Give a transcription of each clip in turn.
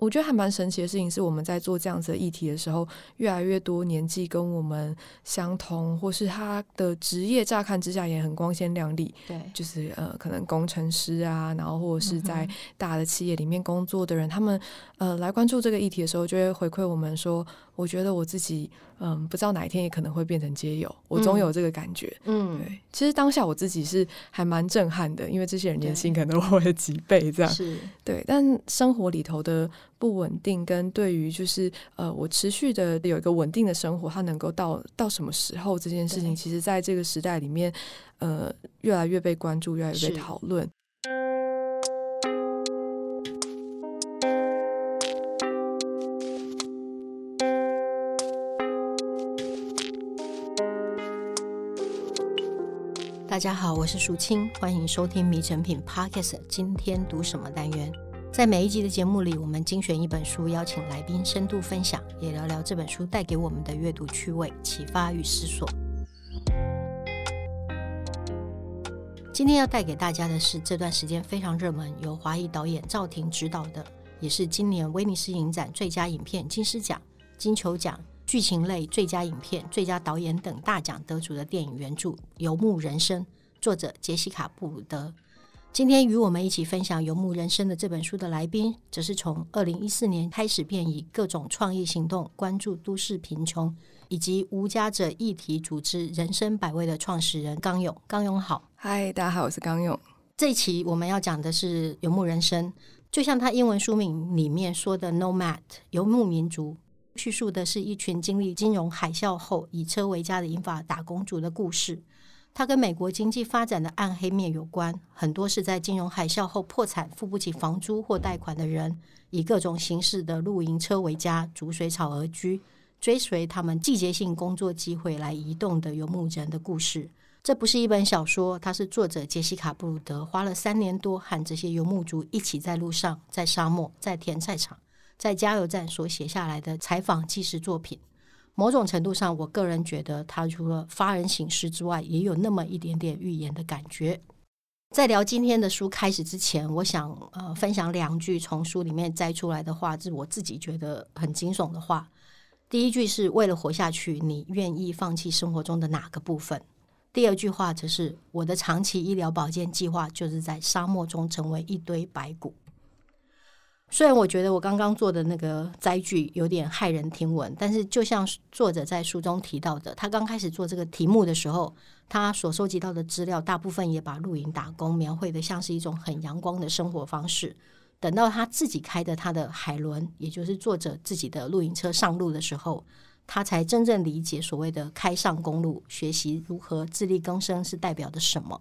我觉得还蛮神奇的事情是，我们在做这样子的议题的时候，越来越多年纪跟我们相同，或是他的职业乍看之下也很光鲜亮丽，对，就是呃，可能工程师啊，然后或者是在大的企业里面工作的人，嗯、他们呃来关注这个议题的时候，就会回馈我们说，我觉得我自己嗯，不知道哪一天也可能会变成街友，我总有这个感觉，嗯，对。其实当下我自己是还蛮震撼的，因为这些人年薪可能我的几倍这样，是对，但生活里头的。不稳定跟对于就是呃，我持续的有一个稳定的生活，它能够到到什么时候这件事情，其实在这个时代里面，呃，越来越被关注，越来越被讨论。大家好，我是淑清，欢迎收听《迷成品 Podcast》今天读什么单元。在每一集的节目里，我们精选一本书，邀请来宾深度分享，也聊聊这本书带给我们的阅读趣味、启发与思索。今天要带给大家的是这段时间非常热门，由华裔导演赵婷执导的，也是今年威尼斯影展最佳影片、金狮奖、金球奖、剧情类最佳影片、最佳导演等大奖得主的电影原著《游牧人生》，作者杰西卡·布鲁德。今天与我们一起分享《游牧人生》的这本书的来宾，则是从二零一四年开始便以各种创意行动关注都市贫穷以及无家者议题组织“人生百味”的创始人刚勇。刚勇好，嗨，大家好，我是刚勇。这一期我们要讲的是《游牧人生》，就像他英文书名里面说的 “Nomad”，游牧民族，叙述的是一群经历金融海啸后以车为家的英法打工族的故事。它跟美国经济发展的暗黑面有关，很多是在金融海啸后破产、付不起房租或贷款的人，以各种形式的露营车为家，逐水草而居，追随他们季节性工作机会来移动的游牧人的故事。这不是一本小说，它是作者杰西卡·布鲁德花了三年多和这些游牧族一起在路上、在沙漠、在甜菜场、在加油站所写下来的采访纪实作品。某种程度上，我个人觉得他除了发人省思之外，也有那么一点点预言的感觉。在聊今天的书开始之前，我想呃分享两句从书里面摘出来的话，是我自己觉得很惊悚的话。第一句是为了活下去，你愿意放弃生活中的哪个部分？第二句话则是我的长期医疗保健计划就是在沙漠中成为一堆白骨。虽然我觉得我刚刚做的那个摘句有点骇人听闻，但是就像作者在书中提到的，他刚开始做这个题目的时候，他所收集到的资料大部分也把露营打工描绘得像是一种很阳光的生活方式。等到他自己开的他的海伦，也就是作者自己的露营车上路的时候，他才真正理解所谓的开上公路，学习如何自力更生是代表的什么。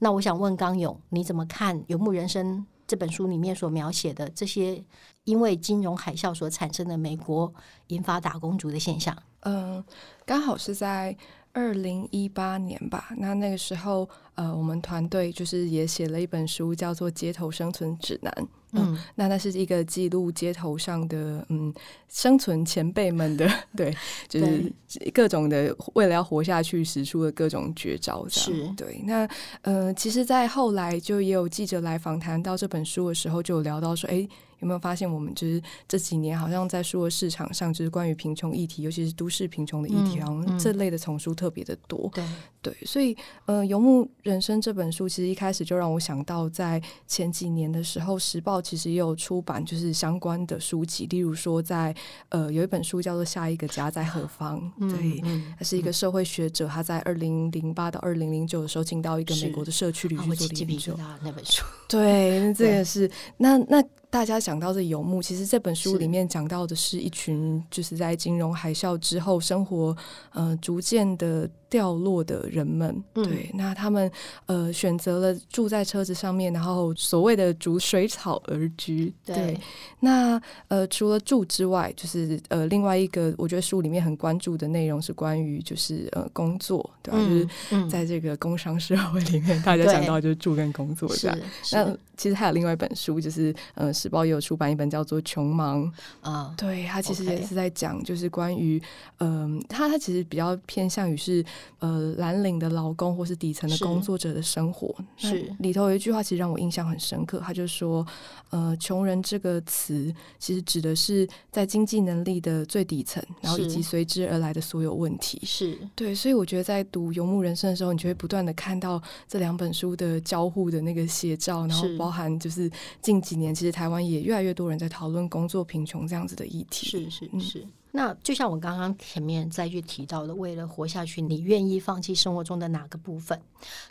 那我想问刚勇，你怎么看《游牧人生》？这本书里面所描写的这些因为金融海啸所产生的美国引发打工族的现象，嗯，刚好是在二零一八年吧。那那个时候，呃，我们团队就是也写了一本书，叫做《街头生存指南》。嗯，那那是一个记录街头上的嗯生存前辈们的 对，就是各种的为了要活下去使出的各种绝招。是，对。那呃，其实，在后来就也有记者来访谈到这本书的时候，就有聊到说，哎。有没有发现，我们就是这几年好像在书的市场上，就是关于贫穷议题，尤其是都市贫穷的议题，好像这类的丛书特别的多。对对，所以呃，《游牧人生》这本书其实一开始就让我想到，在前几年的时候，《时报》其实也有出版就是相关的书籍，例如说在呃有一本书叫做《下一个家在何方》，对，他是一个社会学者，他在二零零八到二零零九的时候进到一个美国的社区里去做研究。那本书，对，这个是那那。大家想到的游牧，其实这本书里面讲到的是一群就是在金融海啸之后生活，呃，逐渐的。掉落的人们，对，那他们呃选择了住在车子上面，然后所谓的逐水草而居。对，对那呃除了住之外，就是呃另外一个我觉得书里面很关注的内容是关于就是呃工作，对吧？嗯、就是在这个工商社会里面，嗯、大家讲到就是住跟工作这样。那其实还有另外一本书，就是呃时报也有出版一本叫做《穷忙》啊，对，他其实也是在讲就是关于嗯，他、呃、他其实比较偏向于是。呃蓝领的劳工或是底层的工作者的生活。是里头有一句话，其实让我印象很深刻，他就说：“呃，穷人这个词其实指的是在经济能力的最底层，然后以及随之而来的所有问题。”是对，所以我觉得在读《游牧人生》的时候，你就会不断的看到这两本书的交互的那个写照，然后包含就是近几年其实台湾也越来越多人在讨论工作贫穷这样子的议题。是是是。嗯那就像我刚刚前面再去提到的，为了活下去，你愿意放弃生活中的哪个部分？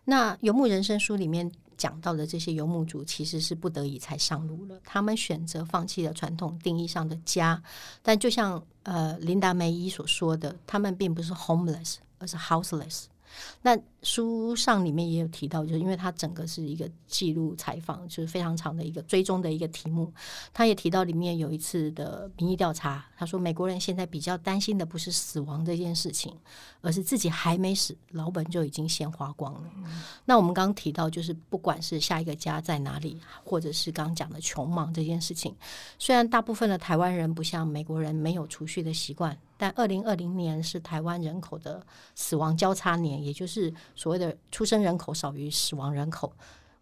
那《游牧人生》书里面讲到的这些游牧族，其实是不得已才上路了。他们选择放弃了传统定义上的家，但就像呃琳达梅伊所说的，他们并不是 homeless，而是 houseless。那书上里面也有提到，就是因为它整个是一个记录采访，就是非常长的一个追踪的一个题目。他也提到里面有一次的民意调查，他说美国人现在比较担心的不是死亡这件事情，而是自己还没死，老本就已经先花光了。嗯、那我们刚刚提到，就是不管是下一个家在哪里，或者是刚刚讲的穷忙这件事情，虽然大部分的台湾人不像美国人没有储蓄的习惯。但二零二零年是台湾人口的死亡交叉年，也就是所谓的出生人口少于死亡人口，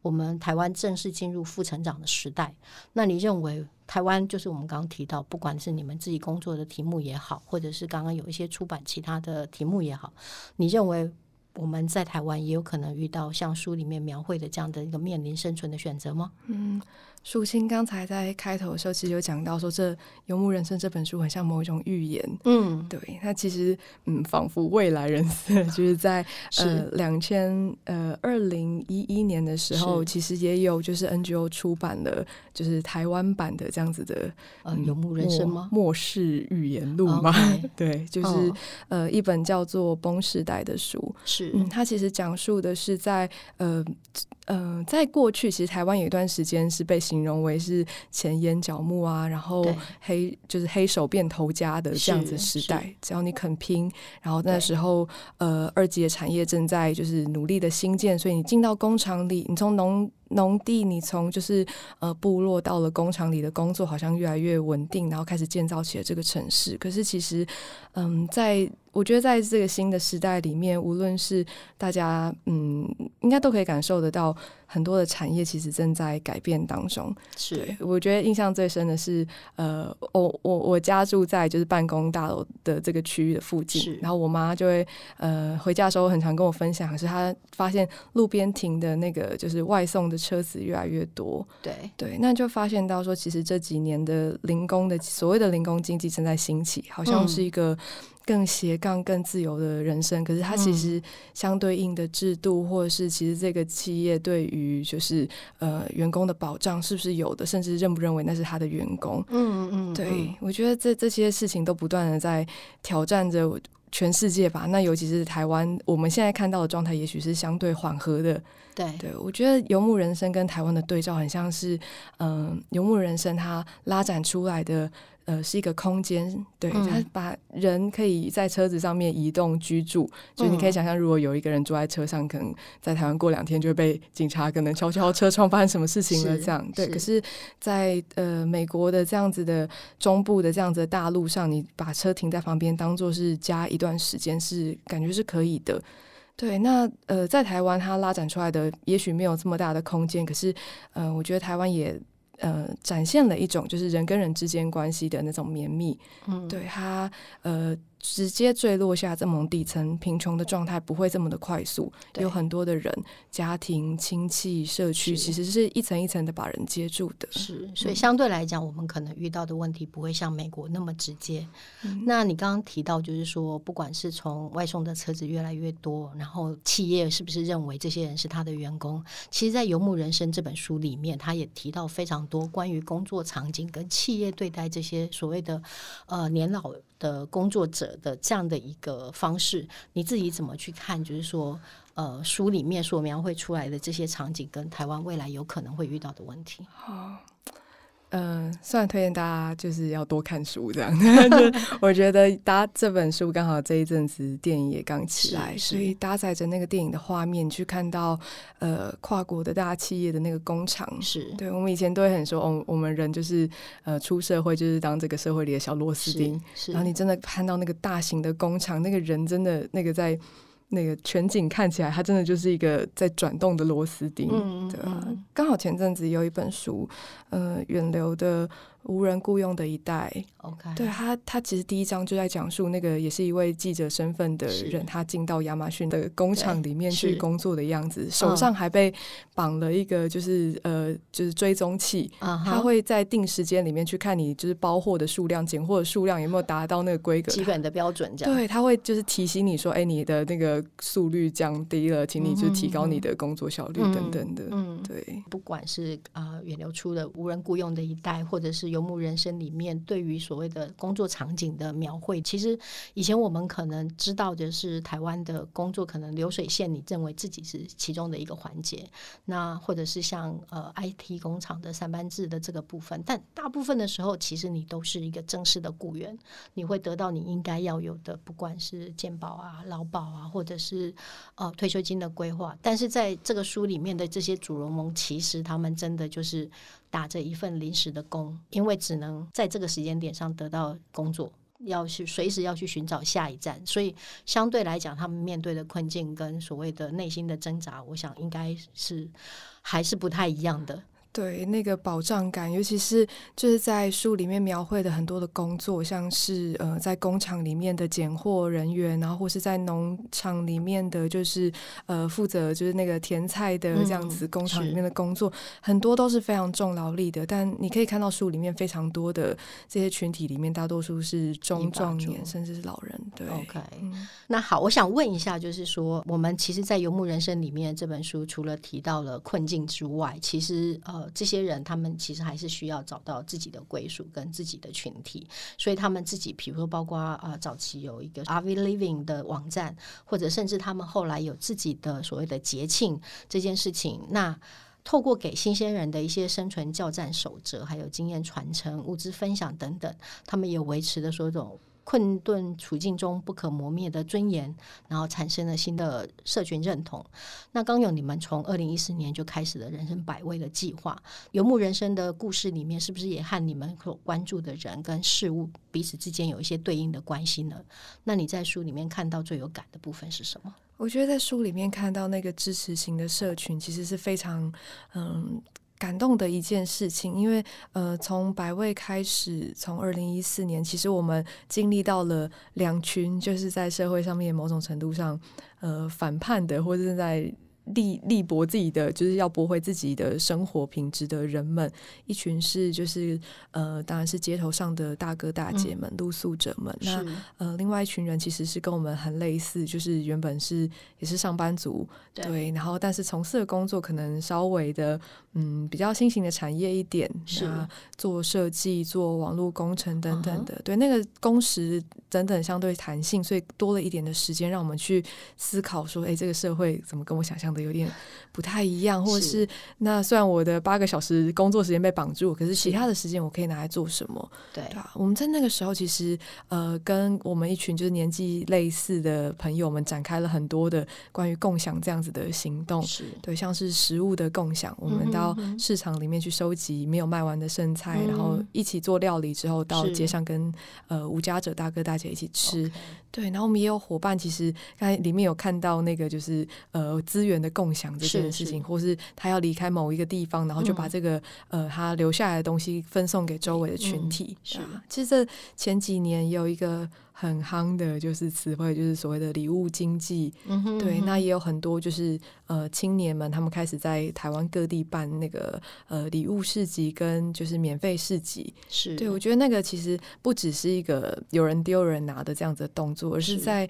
我们台湾正式进入负成长的时代。那你认为台湾就是我们刚刚提到，不管是你们自己工作的题目也好，或者是刚刚有一些出版其他的题目也好，你认为我们在台湾也有可能遇到像书里面描绘的这样的一个面临生存的选择吗？嗯。舒青刚才在开头的时候，其实有讲到说，这《游牧人生》这本书很像某一种预言。嗯，对，那其实嗯，仿佛未来人生，就是在呃两千呃二零一一年的时候，其实也有就是 NGO 出版了就是台湾版的这样子的《呃游牧人生》吗？末世预言录吗？Okay. 对，就是、哦、呃一本叫做《崩时代》的书。是，嗯，它其实讲述的是在呃。嗯、呃，在过去，其实台湾有一段时间是被形容为是前眼角目啊，然后黑就是黑手变头家的这样子时代。只要你肯拼，然后那时候呃，二级的产业正在就是努力的兴建，所以你进到工厂里，你从农农地，你从就是呃部落到了工厂里的工作，好像越来越稳定，然后开始建造起了这个城市。可是其实，嗯，在我觉得在这个新的时代里面，无论是大家，嗯，应该都可以感受得到，很多的产业其实正在改变当中。是，对，我觉得印象最深的是，呃，我我我家住在就是办公大楼的这个区域的附近，然后我妈就会呃回家的时候很常跟我分享，是她发现路边停的那个就是外送的车子越来越多。对对，那就发现到说，其实这几年的零工的所谓的零工经济正在兴起，好像是一个。更斜杠、更自由的人生，可是它其实相对应的制度，或者是其实这个企业对于就是呃员工的保障是不是有的，甚至认不认为那是他的员工？嗯嗯，对，我觉得这这些事情都不断的在挑战着全世界吧。那尤其是台湾，我们现在看到的状态，也许是相对缓和的。对，对我觉得《游牧人生》跟台湾的对照，很像是嗯，呃《游牧人生》它拉展出来的。呃，是一个空间，对，他把人可以在车子上面移动居住，嗯、就你可以想象，如果有一个人坐在车上，可能在台湾过两天就会被警察可能敲敲车窗，发生什么事情了这样。对，可是在呃美国的这样子的中部的这样子的大陆上，你把车停在旁边当做是家一段时间，是感觉是可以的。对，那呃在台湾它拉展出来的也许没有这么大的空间，可是呃我觉得台湾也。呃，展现了一种就是人跟人之间关系的那种绵密，嗯，对他呃。直接坠落下这么底层贫穷的状态不会这么的快速，有很多的人、家庭、亲戚、社区，其实是一层一层的把人接住的。是，所以相对来讲，我们可能遇到的问题不会像美国那么直接。嗯、那你刚刚提到，就是说，不管是从外送的车子越来越多，然后企业是不是认为这些人是他的员工？其实，在《游牧人生》这本书里面，他也提到非常多关于工作场景跟企业对待这些所谓的呃年老的工作者的这样的一个方式，你自己怎么去看？就是说，呃，书里面所描绘出来的这些场景，跟台湾未来有可能会遇到的问题。好。嗯、呃，虽然推荐大家就是要多看书这样，我觉得搭这本书刚好这一阵子电影也刚起来，所以搭载着那个电影的画面去看到呃跨国的大企业的那个工厂，是对我们以前都会很说，哦，我们人就是呃出社会就是当这个社会里的小螺丝钉，然后你真的看到那个大型的工厂，那个人真的那个在。那个全景看起来，它真的就是一个在转动的螺丝钉，嗯、对啊。刚好前阵子有一本书，呃，远流的。无人雇佣的一代，OK，对他，他其实第一章就在讲述那个也是一位记者身份的人，他进到亚马逊的工厂里面去工作的样子，手上还被绑了一个就是呃就是追踪器，uh -huh. 他会在定时间里面去看你就是包货的数量、拣货的数量有没有达到那个规格。基本的标准，这样。对，他会就是提醒你说，哎，你的那个速率降低了，请你就提高你的工作效率等等的。嗯，对，不管是啊、呃、远流出的无人雇佣的一代，或者是。游牧人生里面对于所谓的工作场景的描绘，其实以前我们可能知道的是台湾的工作可能流水线，你认为自己是其中的一个环节，那或者是像呃 IT 工厂的三班制的这个部分，但大部分的时候，其实你都是一个正式的雇员，你会得到你应该要有的，不管是健保啊、劳保啊，或者是呃退休金的规划。但是在这个书里面的这些主人翁，其实他们真的就是。打着一份临时的工，因为只能在这个时间点上得到工作，要去随时要去寻找下一站，所以相对来讲，他们面对的困境跟所谓的内心的挣扎，我想应该是还是不太一样的。对那个保障感，尤其是就是在书里面描绘的很多的工作，像是呃在工厂里面的拣货人员，然后或是在农场里面的就是呃负责就是那个甜菜的这样子工厂里面的工作，嗯，很多都是非常重劳力的。但你可以看到书里面非常多的这些群体里面，大多数是中壮年甚至是老人。对，OK，嗯，那好，我想问一下，就是说我们其实，在游牧人生里面这本书，除了提到了困境之外，其实呃。这些人，他们其实还是需要找到自己的归属跟自己的群体，所以他们自己，比如说，包括啊，早期有一个 Are We Living 的网站，或者甚至他们后来有自己的所谓的节庆这件事情，那透过给新鲜人的一些生存教战守则，还有经验传承、物资分享等等，他们也维持的说这种。困顿处境中不可磨灭的尊严，然后产生了新的社群认同。那刚有你们从二零一四年就开始了人生百味的计划，游牧人生的故事里面，是不是也和你们所关注的人跟事物彼此之间有一些对应的关系呢？那你在书里面看到最有感的部分是什么？我觉得在书里面看到那个支持型的社群，其实是非常嗯。感动的一件事情，因为呃，从百位开始，从二零一四年，其实我们经历到了两群，就是在社会上面某种程度上呃反叛的，或者正在。力力搏自己的，就是要驳回自己的生活品质的人们，一群是就是呃，当然是街头上的大哥大姐们、嗯、露宿者们。那呃，另外一群人其实是跟我们很类似，就是原本是也是上班族，对，对然后但是从事的工作可能稍微的嗯比较新型的产业一点，是做设计、做网络工程等等的。Uh -huh. 对，那个工时等等相对弹性，所以多了一点的时间让我们去思考说，哎，这个社会怎么跟我想象的有点不太一样，或者是那虽然我的八个小时工作时间被绑住，可是其他的时间我可以拿来做什么？对，对啊，我们在那个时候其实呃，跟我们一群就是年纪类似的朋友们展开了很多的关于共享这样子的行动。是对，像是食物的共享，我们到市场里面去收集没有卖完的剩菜，嗯、然后一起做料理之后到街上跟呃无家者大哥大姐一起吃。Okay. 对，然后我们也有伙伴，其实刚才里面有看到那个就是呃资源的共享这件事情，是是或是他要离开某一个地方，然后就把这个、嗯、呃他留下来的东西分送给周围的群体。嗯、是，其实这前几年有一个。很夯的，就是词汇，就是所谓的礼物经济。嗯哼，对，那也有很多，就是呃，青年们他们开始在台湾各地办那个呃礼物市集跟就是免费市集。是，对，我觉得那个其实不只是一个有人丢人拿的这样子的动作，而是在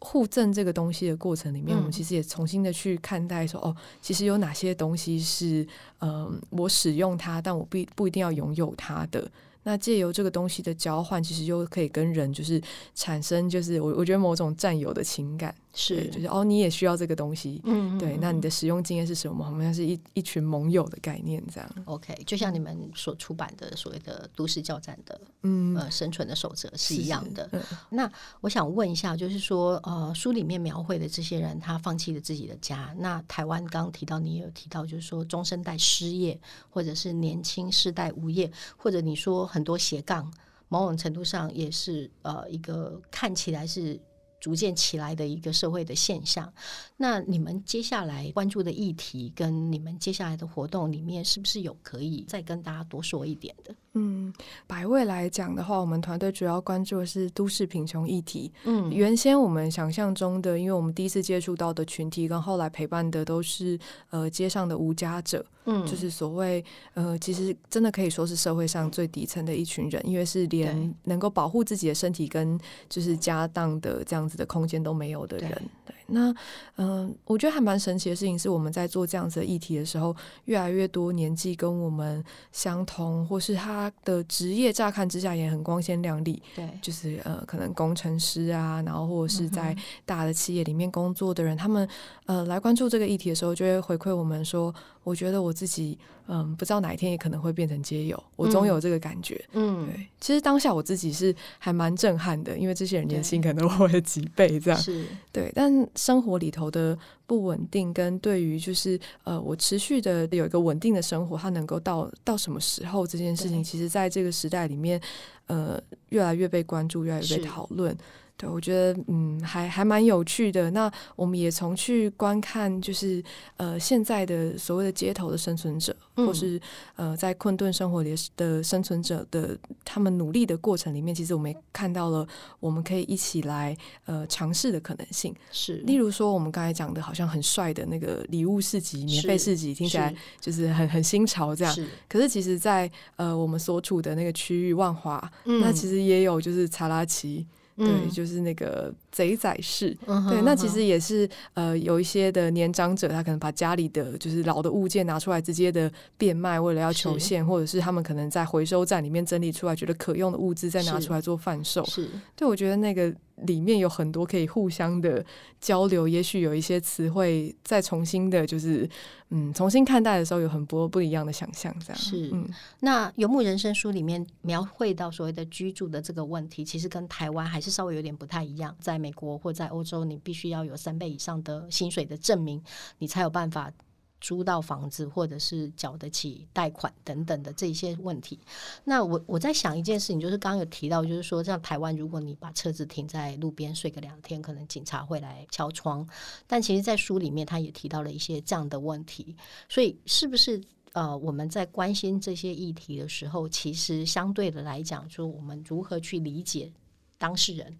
互赠这个东西的过程里面，我们其实也重新的去看待说，哦，其实有哪些东西是嗯、呃，我使用它，但我不不一定要拥有它的。那借由这个东西的交换，其实又可以跟人就是产生，就是我我觉得某种占有的情感。是，就是哦，你也需要这个东西，嗯，对。那你的使用经验是什么？我们像是一一群盟友的概念这样。OK，就像你们所出版的所谓的都市教战的，嗯，呃，生存的守则是一样的。是是，嗯。那我想问一下，就是说，呃，书里面描绘的这些人，他放弃了自己的家。那台湾刚刚提到，你也有提到，就是说中生代失业，或者是年轻世代无业，或者你说很多斜杠，某种程度上也是呃一个看起来是。逐渐起来的一个社会的现象。那你们接下来关注的议题跟你们接下来的活动里面，是不是有可以再跟大家多说一点的？嗯，百位来讲的话，我们团队主要关注的是都市贫穷议题。嗯，原先我们想象中的，因为我们第一次接触到的群体，跟后来陪伴的都是呃街上的无家者。嗯，就是所谓呃，其实真的可以说是社会上最底层的一群人，因为是连能够保护自己的身体跟就是家当的这样子的空间都没有的人。对，那嗯、呃，我觉得还蛮神奇的事情是，我们在做这样子的议题的时候，越来越多年纪跟我们相同，或是他的职业乍看之下也很光鲜亮丽。对，就是呃，可能工程师啊，然后或者是在大的企业里面工作的人，嗯、他们呃来关注这个议题的时候，就会回馈我们说。我觉得我自己，嗯，不知道哪一天也可能会变成街友，我总有这个感觉。嗯，对，其实当下我自己是还蛮震撼的，因为这些人年薪可能我的几倍这样。是，对。但生活里头的不稳定，跟对于就是呃，我持续的有一个稳定的生活，它能够到到什么时候这件事情，其实在这个时代里面，呃，越来越被关注，越来越被讨论。对，我觉得嗯，还还蛮有趣的。那我们也从去观看，就是呃，现在的所谓的街头的生存者，嗯、或是呃，在困顿生活里的生存者的他们努力的过程里面，其实我们也看到了我们可以一起来呃尝试的可能性。是，例如说我们刚才讲的，好像很帅的那个礼物市集、免费市集，听起来就是很很新潮这样。是，可是其实在，在呃我们所处的那个区域万华，嗯、那其实也有就是查拉奇。对，就是那个贼仔式。嗯、对，那其实也是呃，有一些的年长者，他可能把家里的就是老的物件拿出来直接的变卖，为了要求现，或者是他们可能在回收站里面整理出来觉得可用的物资，再拿出来做贩售。是，是对，我觉得那个。里面有很多可以互相的交流，也许有一些词汇再重新的，就是嗯，重新看待的时候，有很多不一样的想象。这样是，嗯，那《游牧人生》书里面描绘到所谓的居住的这个问题，其实跟台湾还是稍微有点不太一样。在美国或在欧洲，你必须要有三倍以上的薪水的证明，你才有办法。租到房子，或者是缴得起贷款等等的这些问题，那我我在想一件事情，就是刚刚有提到，就是说像台湾，如果你把车子停在路边睡个两天，可能警察会来敲窗。但其实，在书里面他也提到了一些这样的问题，所以是不是呃，我们在关心这些议题的时候，其实相对的来讲，说我们如何去理解当事人，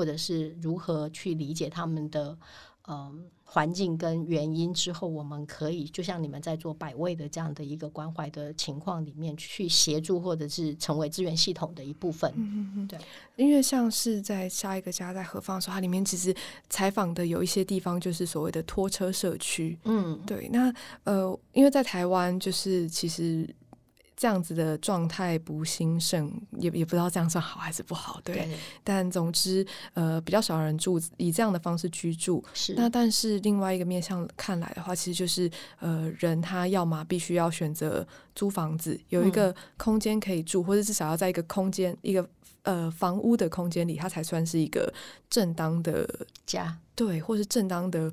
或者是如何去理解他们的。嗯，环境跟原因之后，我们可以就像你们在做百位的这样的一个关怀的情况里面去协助，或者是成为资源系统的一部分。嗯嗯，对。因为像是在下一个家在何方的时候，它里面其实采访的有一些地方就是所谓的拖车社区。嗯，对。那呃，因为在台湾就是其实。这样子的状态不兴盛，也也不知道这样算好还是不好，对。对，但总之，呃，比较少人住以这样的方式居住。是。那但是另外一个面向看来的话，其实就是呃，人他要么必须要选择租房子，有一个空间可以住，嗯、或者至少要在一个空间、一个呃房屋的空间里，它才算是一个正当的家。对，或是正当的。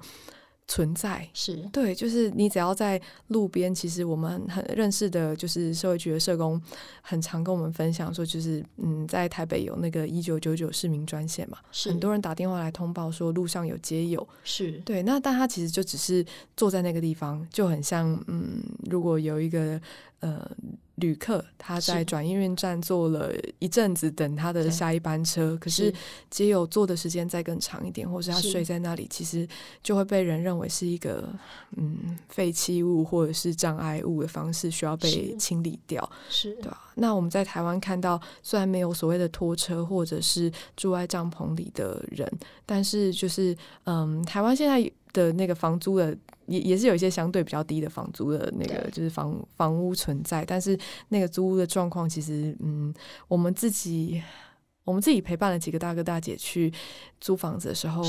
存在。是。对，就是你只要在路边，其实我们很认识的，就是社会局的社工，很常跟我们分享说，就是嗯，在台北有那个一九九九市民专线嘛，很多人打电话来通报说路上有街友，是。对，那但他其实就只是坐在那个地方，就很像嗯，如果有一个呃。旅客他在转运运站坐了一阵子，等他的下一班车。可是只有坐的时间再更长一点，或是他睡在那里，其实就会被人认为是一个嗯废弃物或者是障碍物的方式，需要被清理掉。是，对吧？那我们在台湾看到，虽然没有所谓的拖车或者是住在帐篷里的人，但是就是嗯，台湾现在的那个房租的。也也是有一些相对比较低的房租的那个，就是房房屋存在，但是那个租屋的状况，其实嗯，我们自己我们自己陪伴了几个大哥大姐去租房子的时候，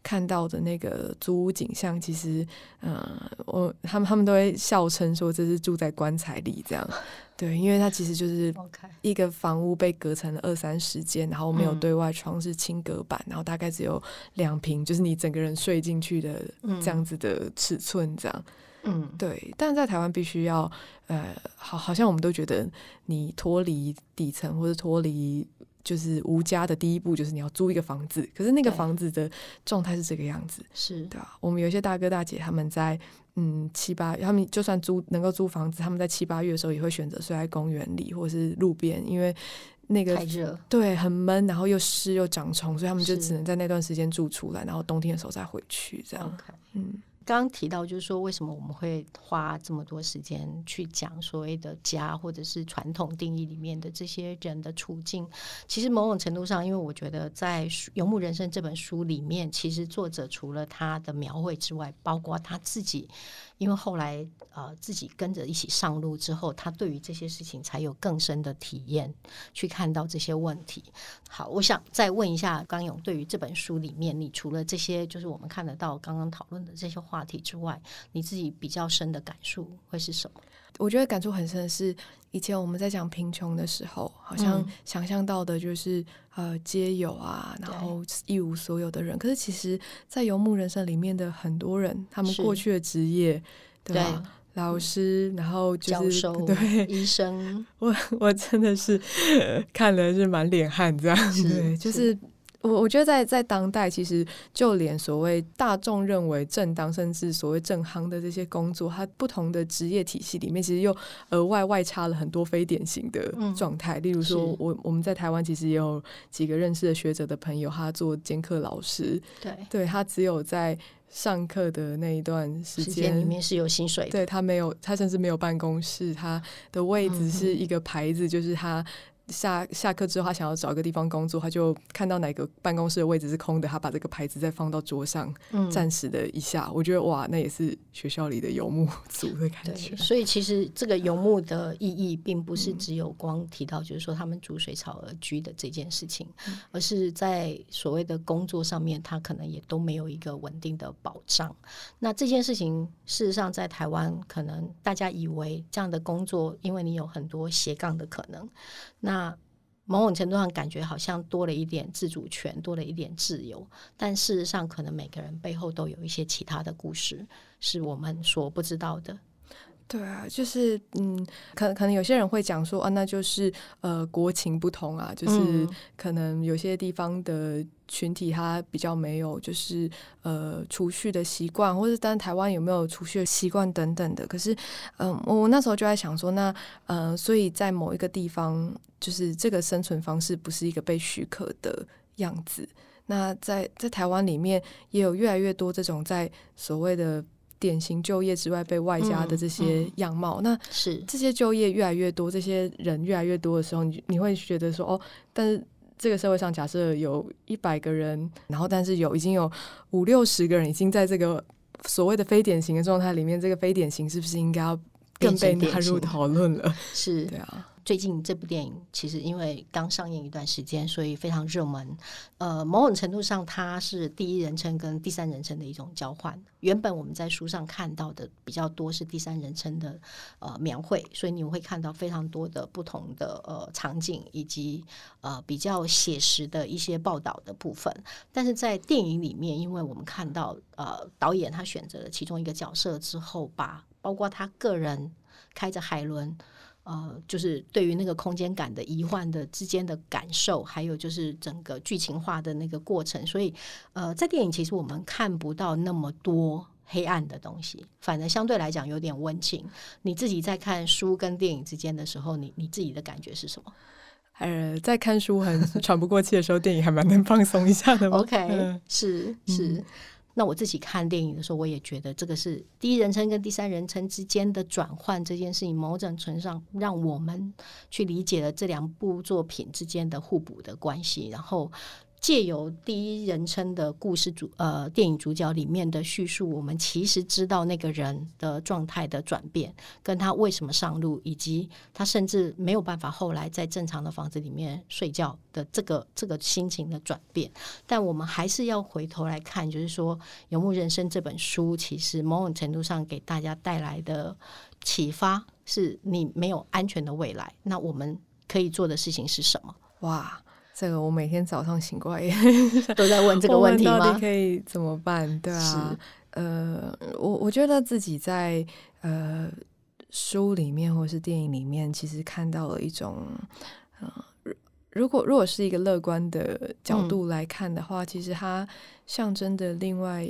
看到的那个租屋景象，其实嗯、呃，我他们他们都会笑称说这是住在棺材里这样。对，因为它其实就是一个房屋被隔成了二三十间，然后没有对外窗，是轻隔板，然后大概只有两平，就是你整个人睡进去的这样子的尺寸，这样。嗯，对。但在台湾必须要，呃，好，好像我们都觉得你脱离底层或者脱离就是无家的第一步就是你要租一个房子，可是那个房子的状态是这个样子，是对吧。我们有一些大哥大姐他们在嗯七八，他们就算租能够租房子，他们在七八月的时候也会选择睡在公园里或者是路边，因为那个太热，对，很闷，然后又湿又长虫，所以他们就只能在那段时间住出来，然后冬天的时候再回去，这样。Okay. 嗯。刚刚提到，就是说，为什么我们会花这么多时间去讲所谓的家，或者是传统定义里面的这些人的处境？其实某种程度上，因为我觉得在《游牧人生》这本书里面，其实作者除了他的描绘之外，包括他自己。因为后来呃自己跟着一起上路之后，他对于这些事情才有更深的体验，去看到这些问题。好，我想再问一下刚勇，对于这本书里面，你除了这些就是我们看得到刚刚讨论的这些话题之外，你自己比较深的感受会是什么？我觉得感触很深的是，以前我们在讲贫穷的时候，好像想象到的就是、嗯、呃皆有啊，然后一无所有的人。可是其实，在游牧人生里面的很多人，他们过去的职业，对吧？对老师，然后就是教授，对医 生。我我真的是 看了是满脸汗这样，是对，就是。我我觉得在在当代，其实就连所谓大众认为正当，甚至所谓正夯的这些工作，它不同的职业体系里面，其实又额外外插了很多非典型的状态。嗯、例如说，我我们在台湾其实也有几个认识的学者的朋友，他做兼课老师，对，对他只有在上课的那一段时间里面是有薪水的，对他没有，他甚至没有办公室，他的位置是一个牌子，嗯、就是他。下下课之后，他想要找一个地方工作，他就看到哪个办公室的位置是空的，他把这个牌子再放到桌上，嗯、暂时的一下。我觉得哇，那也是学校里的游牧 族的感觉。所以其实这个游牧的意义，并不是只有光提到，就是说他们逐水草而居的这件事情，嗯、而是在所谓的工作上面，他可能也都没有一个稳定的保障。那这件事情，事实上在台湾，可能大家以为这样的工作，因为你有很多斜杠的可能。那那某种程度上感觉好像多了一点自主权，多了一点自由，但事实上，可能每个人背后都有一些其他的故事，是我们所不知道的。对啊，就是嗯，可可能有些人会讲说啊，那就是呃国情不同啊，就是可能有些地方的群体他比较没有就是呃储蓄的习惯，或者但台湾有没有储蓄的习惯等等的。可是嗯、呃，我那时候就在想说，那嗯、呃，所以在某一个地方，就是这个生存方式不是一个被许可的样子。那在在台湾里面，也有越来越多这种在所谓的。典型就业之外被外加的这些样貌，嗯嗯、那是这些就业越来越多，这些人越来越多的时候，你你会觉得说哦，但是这个社会上假设有一百个人，然后但是有已经有五六十个人已经在这个所谓的非典型的状态里面，这个非典型是不是应该要更被纳入讨论了？是，对啊。最近这部电影其实因为刚上映一段时间，所以非常热门。呃，某种程度上，它是第一人称跟第三人称的一种交换。原本我们在书上看到的比较多是第三人称的呃描绘，所以你会看到非常多的不同的呃场景，以及呃比较写实的一些报道的部分。但是在电影里面，因为我们看到呃导演他选择了其中一个角色之后，把包括他个人开着海伦。呃，就是对于那个空间感的移换的之间的感受，还有就是整个剧情化的那个过程，所以呃，在电影其实我们看不到那么多黑暗的东西，反而相对来讲有点温情。你自己在看书跟电影之间的时候，你你自己的感觉是什么？呃，在看书很喘不过气的时候，电影还蛮能放松一下的。OK，嗯，是是。嗯那我自己看电影的时候，我也觉得这个是第一人称跟第三人称之间的转换这件事情，某种程度上让我们去理解了这两部作品之间的互补的关系，然后。借由第一人称的故事主呃电影主角里面的叙述，我们其实知道那个人的状态的转变，跟他为什么上路，以及他甚至没有办法后来在正常的房子里面睡觉的这个这个心情的转变。但我们还是要回头来看，就是说《游牧人生》这本书，其实某种程度上给大家带来的启发是：你没有安全的未来，那我们可以做的事情是什么？哇！这个我每天早上醒过来 都在问这个问题吗？到底可以怎么办？对啊，呃，我我觉得自己在呃书里面或是电影里面，其实看到了一种呃如果如果是一个乐观的角度来看的话，嗯、其实它象征的另外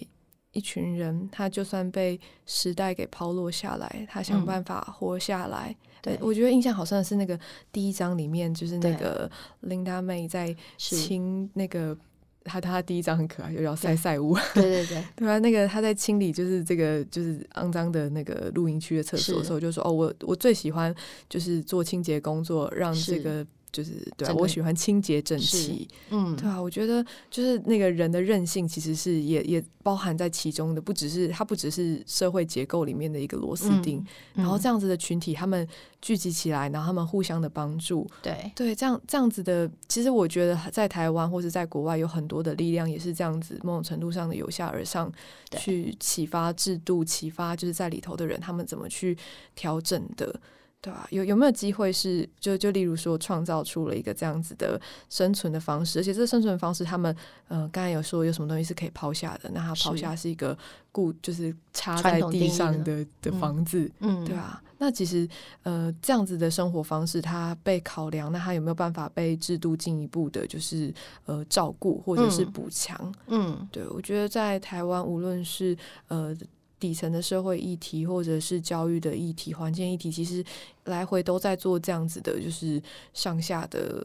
一群人，他就算被时代给抛落下来，他想办法活下来。嗯、对，我觉得印象好深的是那个第一章里面，就是那个琳达妹在清那个他他第一张很可爱，就叫塞塞屋。对对对，对啊，那个他在清理就是这个就是肮脏的那个露营区的厕所的时候，就说哦，我我最喜欢就是做清洁工作，让这个。就是对啊，我喜欢清洁整齐，嗯，对啊，我觉得就是那个人的韧性，其实是也也包含在其中的，不只是它不只是社会结构里面的一个螺丝钉，然后这样子的群体，他们聚集起来，然后他们互相的帮助，对。对，这样这样子的，其实我觉得在台湾或是在国外有很多的力量也是这样子，某种程度上的由下而上去启发制度，启发就是在里头的人他们怎么去调整的。对啊，有有没有机会是就就例如说创造出了一个这样子的生存的方式，而且这个生存方式，他们呃刚才有说有什么东西是可以抛下的，那他抛下是一个固就是插在地上的的，的房子，嗯，对啊，那其实呃这样子的生活方式，它被考量，那它有没有办法被制度进一步的，就是呃照顾或者是补强？嗯，对，我觉得在台湾无论是呃。底层的社会议题，或者是教育的议题、环境议题，其实来回都在做这样子的，就是上下的，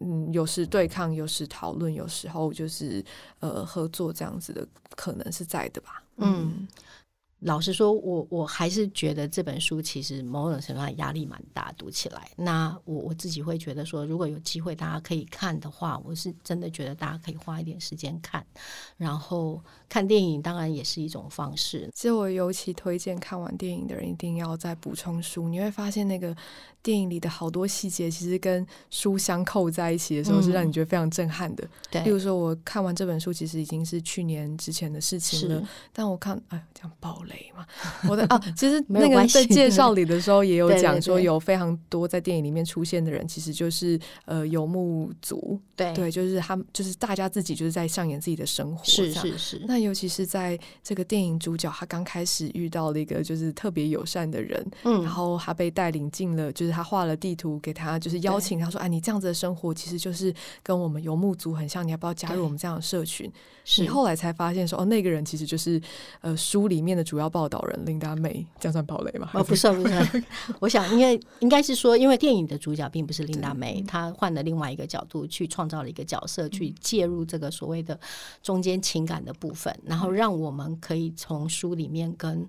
嗯，有时对抗，有时讨论，有时候就是呃合作，这样子的可能是在的吧，嗯。老实说，我我还是觉得这本书其实某种程度上压力蛮大，读起来。那我我自己会觉得说，如果有机会大家可以看的话，我是真的觉得大家可以花一点时间看。然后看电影当然也是一种方式。其实我尤其推荐看完电影的人一定要再补充书，你会发现那个。电影里的好多细节，其实跟书相扣在一起的时候，是让你觉得非常震撼的。对、嗯，例如说，我看完这本书，其实已经是去年之前的事情了。但我看，哎，这样爆雷嘛？我的 啊，其实那个在介绍里的时候也有讲说，有非常多在电影里面出现的人，其实就是呃游牧族。对对，就是他们，就是大家自己就是在上演自己的生活。是是是。那尤其是在这个电影主角，他刚开始遇到了一个就是特别友善的人，嗯，然后他被带领进了就是。他画了地图给他，就是邀请他说：“哎，你这样子的生活其实就是跟我们游牧族很像，你要不要加入我们这样的社群？”是你后来才发现说：“哦，那个人其实就是呃书里面的主要报道人琳达梅。”这样算暴雷吗？哦，不是不是，我想应该应该是说，因为电影的主角并不是琳达梅，他换了另外一个角度去创造了一个角色，去介入这个所谓的中间情感的部分，然后让我们可以从书里面跟。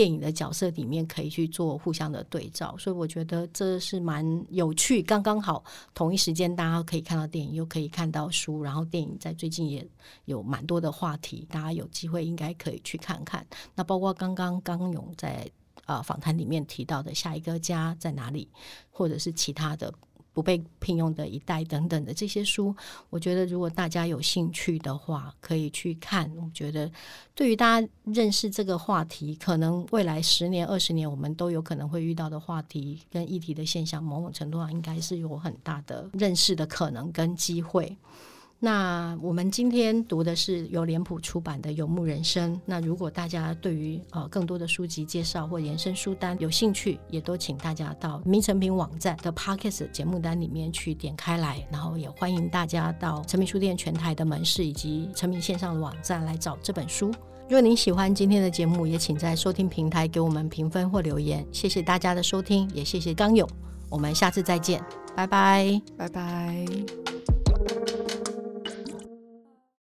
电影的角色里面可以去做互相的对照，所以我觉得这是蛮有趣。刚刚好同一时间，大家可以看到电影，又可以看到书，然后电影在最近也有蛮多的话题，大家有机会应该可以去看看。那包括刚刚刚勇在啊访谈里面提到的下一个家在哪里，或者是其他的。不被聘用的一代等等的这些书，我觉得如果大家有兴趣的话，可以去看。我觉得对于大家认识这个话题，可能未来十年、二十年我们都有可能会遇到的话题跟议题的现象，某种程度上应该是有很大的认识的可能跟机会。那我们今天读的是由脸谱出版的《游牧人生》。那如果大家对于呃更多的书籍介绍或延伸书单有兴趣，也都请大家到名成品网站的 Podcast 节目单里面去点开来，然后也欢迎大家到诚品书店全台的门市以及诚品线上的网站来找这本书。如果您喜欢今天的节目，也请在收听平台给我们评分或留言。谢谢大家的收听，也谢谢刚勇。我们下次再见，拜拜，拜拜。